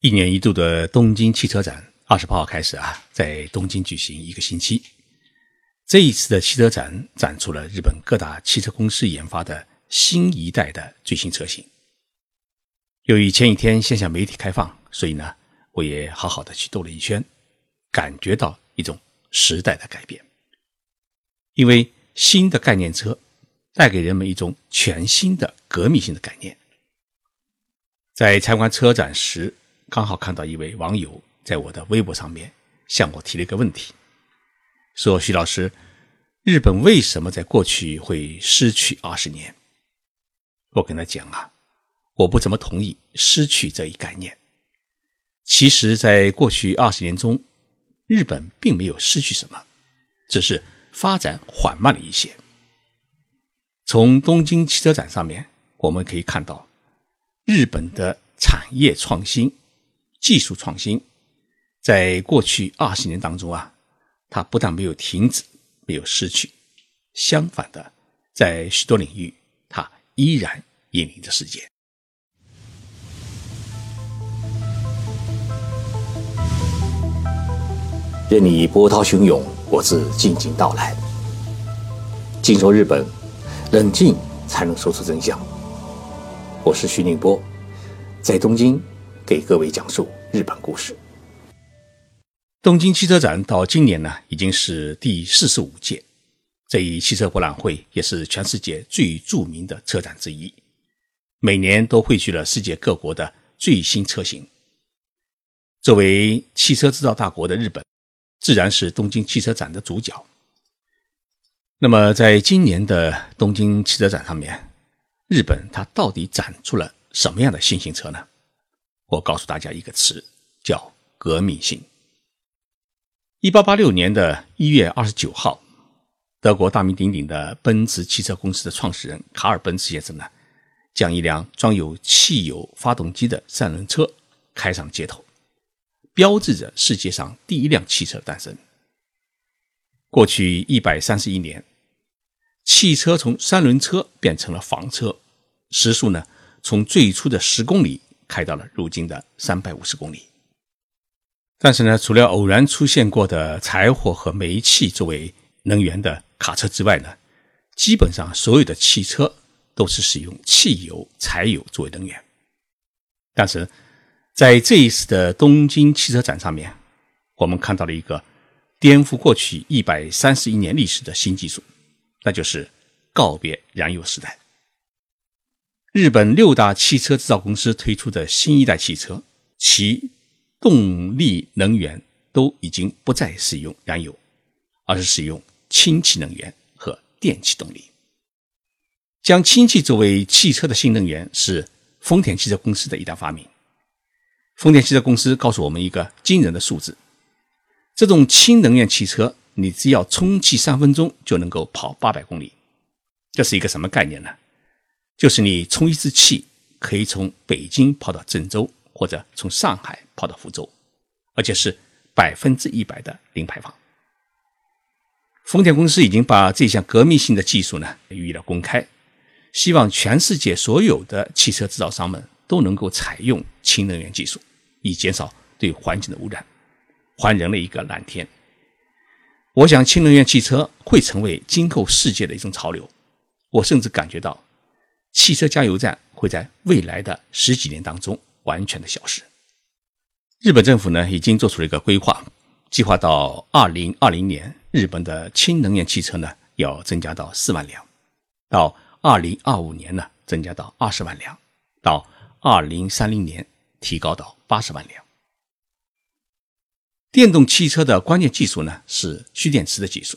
一年一度的东京汽车展，二十八号开始啊，在东京举行一个星期。这一次的汽车展展出了日本各大汽车公司研发的新一代的最新车型。由于前几天线下媒体开放，所以呢，我也好好的去兜了一圈，感觉到一种时代的改变。因为新的概念车带给人们一种全新的革命性的概念。在参观车展时，刚好看到一位网友在我的微博上面向我提了一个问题，说：“徐老师，日本为什么在过去会失去二十年？”我跟他讲啊，我不怎么同意“失去”这一概念。其实，在过去二十年中，日本并没有失去什么，只是发展缓慢了一些。从东京汽车展上面，我们可以看到日本的产业创新。技术创新，在过去二十年当中啊，它不但没有停止，没有失去，相反的，在许多领域，它依然引领着世界。任你波涛汹涌，我自静静到来。静说日本，冷静才能说出真相。我是徐宁波，在东京。给各位讲述日本故事。东京汽车展到今年呢，已经是第四十五届。这一汽车博览会也是全世界最著名的车展之一，每年都汇聚了世界各国的最新车型。作为汽车制造大国的日本，自然是东京汽车展的主角。那么，在今年的东京汽车展上面，日本它到底展出了什么样的新型车呢？我告诉大家一个词，叫革命性。一八八六年的一月二十九号，德国大名鼎鼎的奔驰汽车公司的创始人卡尔·奔驰先生呢，将一辆装有汽油发动机的三轮车开上街头，标志着世界上第一辆汽车诞生。过去一百三十一年，汽车从三轮车变成了房车，时速呢，从最初的十公里。开到了如今的三百五十公里，但是呢，除了偶然出现过的柴火和煤气作为能源的卡车之外呢，基本上所有的汽车都是使用汽油、柴油作为能源。但是，在这一次的东京汽车展上面，我们看到了一个颠覆过去一百三十一年历史的新技术，那就是告别燃油时代。日本六大汽车制造公司推出的新一代汽车，其动力能源都已经不再使用燃油，而是使用氢气能源和电气动力。将氢气作为汽车的新能源是丰田汽车公司的一大发明。丰田汽车公司告诉我们一个惊人的数字：这种氢能源汽车，你只要充气三分钟就能够跑八百公里。这是一个什么概念呢？就是你充一次气，可以从北京跑到郑州，或者从上海跑到福州，而且是百分之一百的零排放。丰田公司已经把这项革命性的技术呢予以了公开，希望全世界所有的汽车制造商们都能够采用氢能源技术，以减少对环境的污染，还人类一个蓝天。我想，氢能源汽车会成为今后世界的一种潮流。我甚至感觉到。汽车加油站会在未来的十几年当中完全的消失。日本政府呢已经做出了一个规划，计划到二零二零年，日本的氢能源汽车呢要增加到四万辆，到二零二五年呢增加到二十万辆，到二零三零年提高到八十万辆。电动汽车的关键技术呢是蓄电池的技术，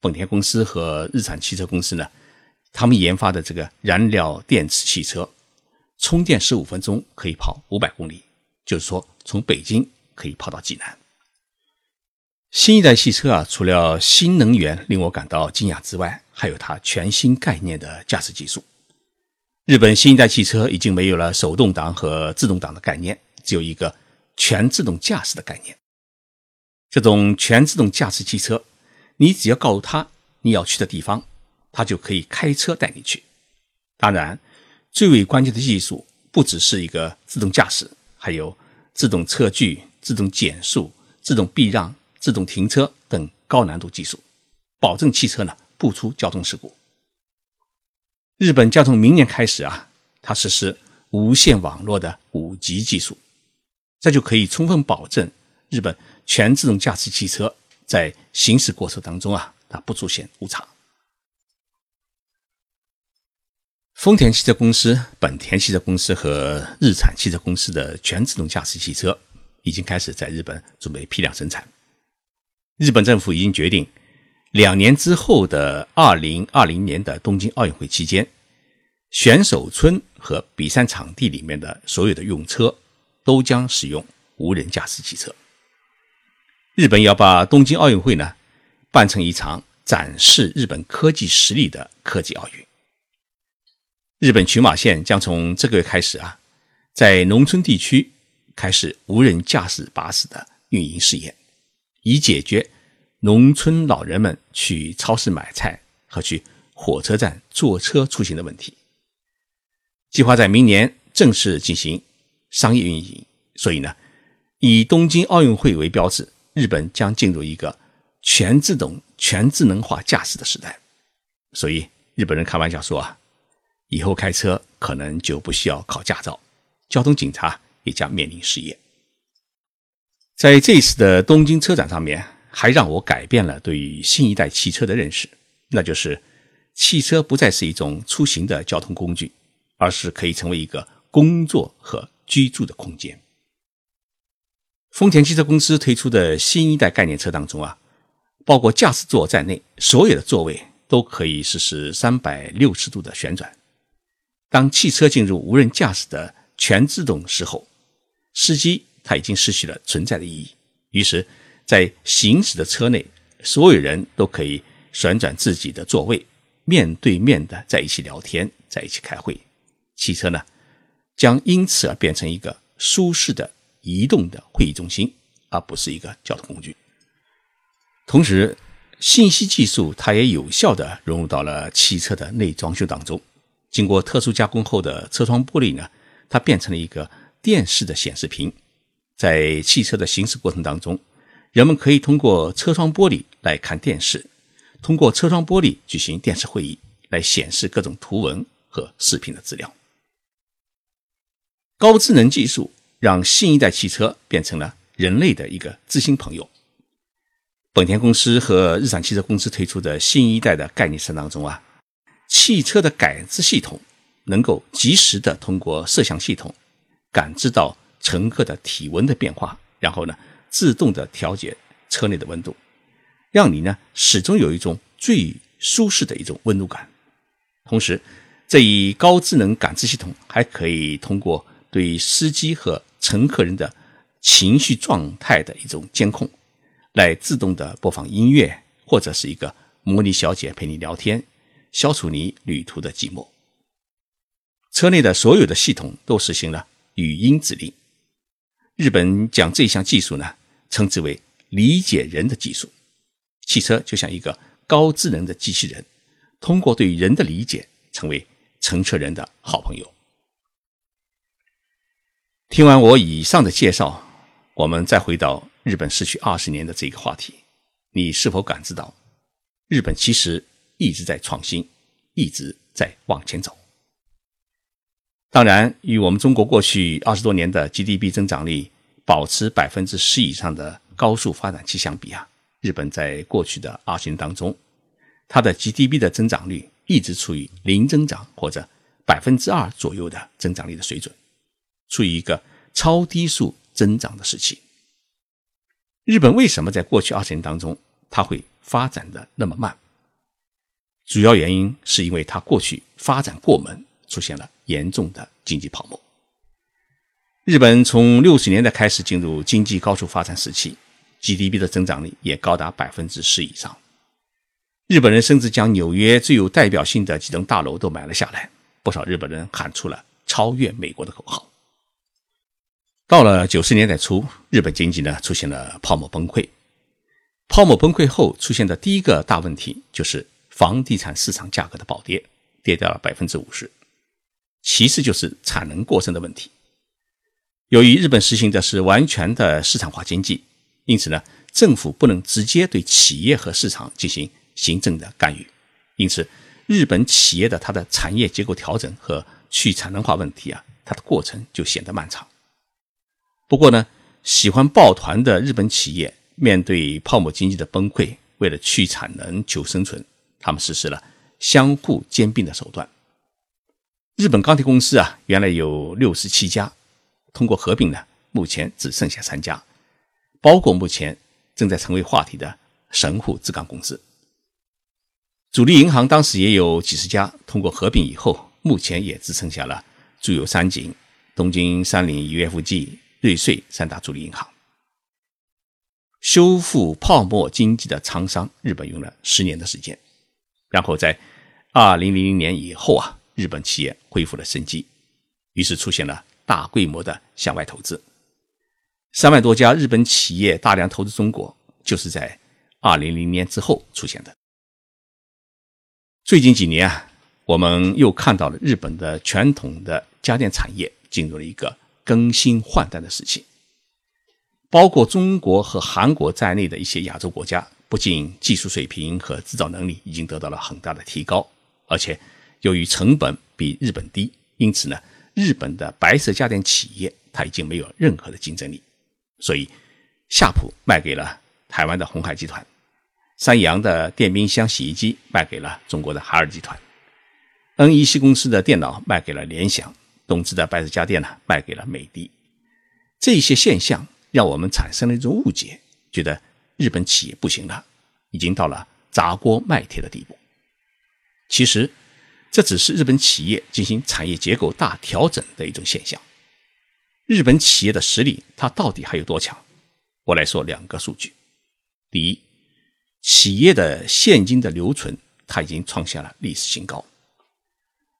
本田公司和日产汽车公司呢。他们研发的这个燃料电池汽车，充电十五分钟可以跑五百公里，就是说从北京可以跑到济南。新一代汽车啊，除了新能源令我感到惊讶之外，还有它全新概念的驾驶技术。日本新一代汽车已经没有了手动挡和自动挡的概念，只有一个全自动驾驶的概念。这种全自动驾驶汽车，你只要告诉他你要去的地方。他就可以开车带你去。当然，最为关键的技术不只是一个自动驾驶，还有自动测距、自动减速、自动避让、自动停车等高难度技术，保证汽车呢不出交通事故。日本将从明年开始啊，它实施无线网络的五 G 技术，这就可以充分保证日本全自动驾驶汽车在行驶过程当中啊，它不出现误差。丰田汽车公司、本田汽车公司和日产汽车公司的全自动驾驶汽车已经开始在日本准备批量生产。日本政府已经决定，两年之后的二零二零年的东京奥运会期间，选手村和比赛场地里面的所有的用车都将使用无人驾驶汽车。日本要把东京奥运会呢办成一场展示日本科技实力的科技奥运。日本群马县将从这个月开始啊，在农村地区开始无人驾驶巴士的运营试验，以解决农村老人们去超市买菜和去火车站坐车出行的问题。计划在明年正式进行商业运营。所以呢，以东京奥运会为标志，日本将进入一个全自动、全智能化驾驶的时代。所以日本人开玩笑说啊。以后开车可能就不需要考驾照，交通警察也将面临失业。在这一次的东京车展上面，还让我改变了对于新一代汽车的认识，那就是汽车不再是一种出行的交通工具，而是可以成为一个工作和居住的空间。丰田汽车公司推出的新一代概念车当中啊，包括驾驶座在内，所有的座位都可以实施三百六十度的旋转。当汽车进入无人驾驶的全自动时候，司机他已经失去了存在的意义。于是，在行驶的车内，所有人都可以旋转自己的座位，面对面的在一起聊天，在一起开会。汽车呢，将因此而变成一个舒适的移动的会议中心，而不是一个交通工具。同时，信息技术它也有效地融入到了汽车的内装修当中。经过特殊加工后的车窗玻璃呢，它变成了一个电视的显示屏。在汽车的行驶过程当中，人们可以通过车窗玻璃来看电视，通过车窗玻璃举行电视会议，来显示各种图文和视频的资料。高智能技术让新一代汽车变成了人类的一个知心朋友。本田公司和日产汽车公司推出的新一代的概念车当中啊。汽车的感知系统能够及时的通过摄像系统感知到乘客的体温的变化，然后呢，自动的调节车内的温度，让你呢始终有一种最舒适的一种温度感。同时，这一高智能感知系统还可以通过对司机和乘客人的情绪状态的一种监控，来自动的播放音乐，或者是一个模拟小姐陪你聊天。消除你旅途的寂寞。车内的所有的系统都实行了语音指令。日本将这项技术呢称之为“理解人的技术”。汽车就像一个高智能的机器人，通过对人的理解，成为乘车人的好朋友。听完我以上的介绍，我们再回到日本失去二十年的这个话题，你是否感知到日本其实？一直在创新，一直在往前走。当然，与我们中国过去二十多年的 GDP 增长率保持百分之十以上的高速发展期相比啊，日本在过去的二十年当中，它的 GDP 的增长率一直处于零增长或者百分之二左右的增长率的水准，处于一个超低速增长的时期。日本为什么在过去二十年当中，它会发展的那么慢？主要原因是因为它过去发展过猛，出现了严重的经济泡沫。日本从六十年代开始进入经济高速发展时期，GDP 的增长率也高达百分之十以上。日本人甚至将纽约最有代表性的几栋大楼都买了下来，不少日本人喊出了超越美国的口号。到了九十年代初，日本经济呢出现了泡沫崩溃。泡沫崩溃后出现的第一个大问题就是。房地产市场价格的暴跌，跌掉了百分之五十。其次就是产能过剩的问题。由于日本实行的是完全的市场化经济，因此呢，政府不能直接对企业和市场进行行政的干预，因此，日本企业的它的产业结构调整和去产能化问题啊，它的过程就显得漫长。不过呢，喜欢抱团的日本企业面对泡沫经济的崩溃，为了去产能求生存，他们实施了相互兼并的手段。日本钢铁公司啊，原来有六十七家。通过合并呢，目前只剩下三家，包括目前正在成为话题的神户制钢公司。主力银行当时也有几十家，通过合并以后，目前也只剩下了住友三井、东京三菱、UFG、瑞穗三大主力银行。修复泡沫经济的沧桑，日本用了十年的时间，然后在二零零零年以后啊，日本企业恢复了生机，于是出现了。大规模的向外投资，三万多家日本企业大量投资中国，就是在二零零年之后出现的。最近几年啊，我们又看到了日本的传统的家电产业进入了一个更新换代的时期。包括中国和韩国在内的一些亚洲国家，不仅技术水平和制造能力已经得到了很大的提高，而且由于成本比日本低，因此呢。日本的白色家电企业，它已经没有任何的竞争力，所以夏普卖给了台湾的红海集团，三洋的电冰箱、洗衣机卖给了中国的海尔集团，NEC 公司的电脑卖给了联想，东芝的白色家电呢卖给了美的。这些现象让我们产生了一种误解，觉得日本企业不行了，已经到了砸锅卖铁的地步。其实。这只是日本企业进行产业结构大调整的一种现象。日本企业的实力，它到底还有多强？我来说两个数据：第一，企业的现金的留存，它已经创下了历史新高。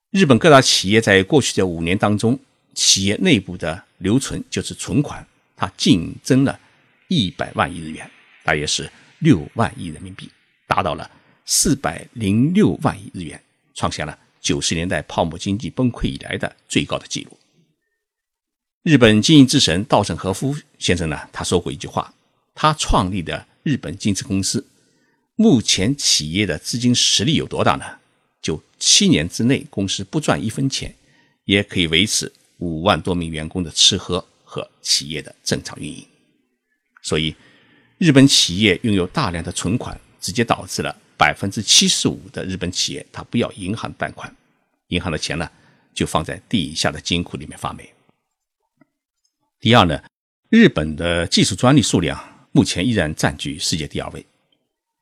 日本各大企业在过去的五年当中，企业内部的留存就是存款，它净增了一百万亿日元，大约是六万亿人民币，达到了四百零六万亿日元，创下了。九十年代泡沫经济崩溃以来的最高的记录。日本经营之神稻盛和夫先生呢，他说过一句话：他创立的日本金瓷公司，目前企业的资金实力有多大呢？就七年之内，公司不赚一分钱，也可以维持五万多名员工的吃喝和企业的正常运营。所以，日本企业拥有大量的存款，直接导致了。百分之七十五的日本企业，它不要银行贷款，银行的钱呢就放在地下的金库里面发霉。第二呢，日本的技术专利数量目前依然占据世界第二位，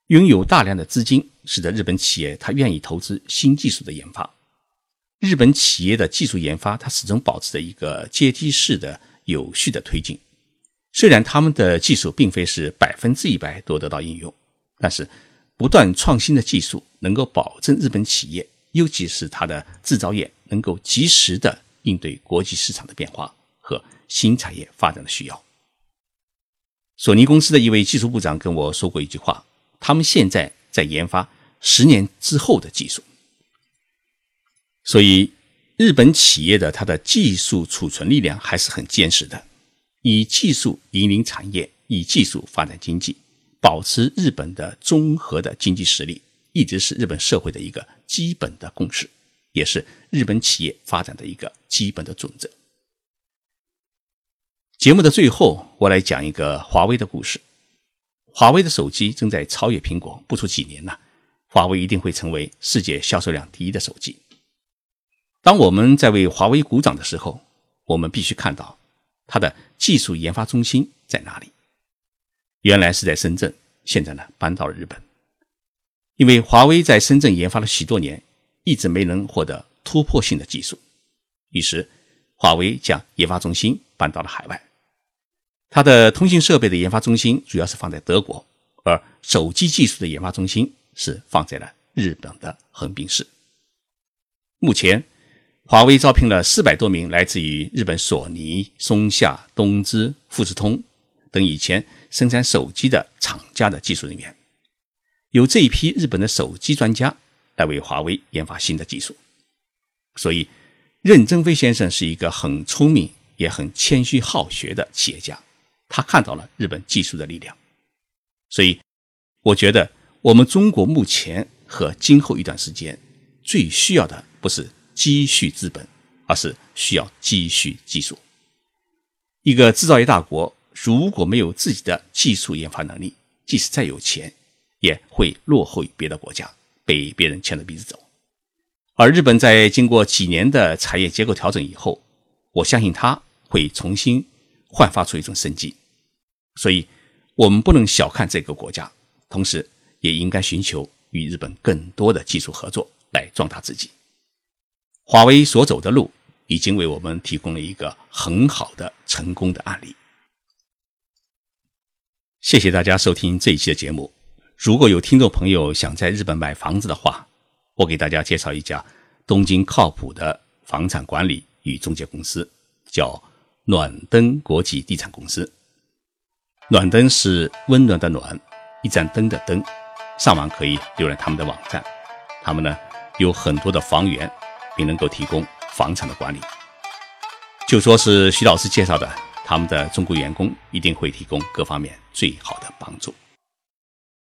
拥有大量的资金，使得日本企业它愿意投资新技术的研发。日本企业的技术研发，它始终保持着一个阶梯式的有序的推进。虽然他们的技术并非是百分之一百都得到应用，但是。不断创新的技术能够保证日本企业，尤其是它的制造业，能够及时的应对国际市场的变化和新产业发展的需要。索尼公司的一位技术部长跟我说过一句话：，他们现在在研发十年之后的技术。所以，日本企业的它的技术储存力量还是很坚实的，以技术引领产业，以技术发展经济。保持日本的综合的经济实力，一直是日本社会的一个基本的共识，也是日本企业发展的一个基本的准则。节目的最后，我来讲一个华为的故事。华为的手机正在超越苹果，不出几年呢，华为一定会成为世界销售量第一的手机。当我们在为华为鼓掌的时候，我们必须看到它的技术研发中心在哪里。原来是在深圳，现在呢搬到了日本。因为华为在深圳研发了许多年，一直没能获得突破性的技术，于是华为将研发中心搬到了海外。它的通信设备的研发中心主要是放在德国，而手机技术的研发中心是放在了日本的横滨市。目前，华为招聘了四百多名来自于日本索尼、松下、东芝、富士通等以前。生产手机的厂家的技术人员，由这一批日本的手机专家来为华为研发新的技术。所以，任正非先生是一个很聪明也很谦虚好学的企业家，他看到了日本技术的力量。所以，我觉得我们中国目前和今后一段时间最需要的不是积蓄资本，而是需要积蓄技术。一个制造业大国如果没有自己的技术研发能力，即使再有钱，也会落后于别的国家，被别人牵着鼻子走。而日本在经过几年的产业结构调整以后，我相信它会重新焕发出一种生机。所以，我们不能小看这个国家，同时也应该寻求与日本更多的技术合作，来壮大自己。华为所走的路。已经为我们提供了一个很好的成功的案例。谢谢大家收听这一期的节目。如果有听众朋友想在日本买房子的话，我给大家介绍一家东京靠谱的房产管理与中介公司，叫暖灯国际地产公司。暖灯是温暖的暖，一盏灯的灯。上网可以浏览他们的网站。他们呢有很多的房源，并能够提供。房产的管理，就说是徐老师介绍的，他们的中国员工一定会提供各方面最好的帮助。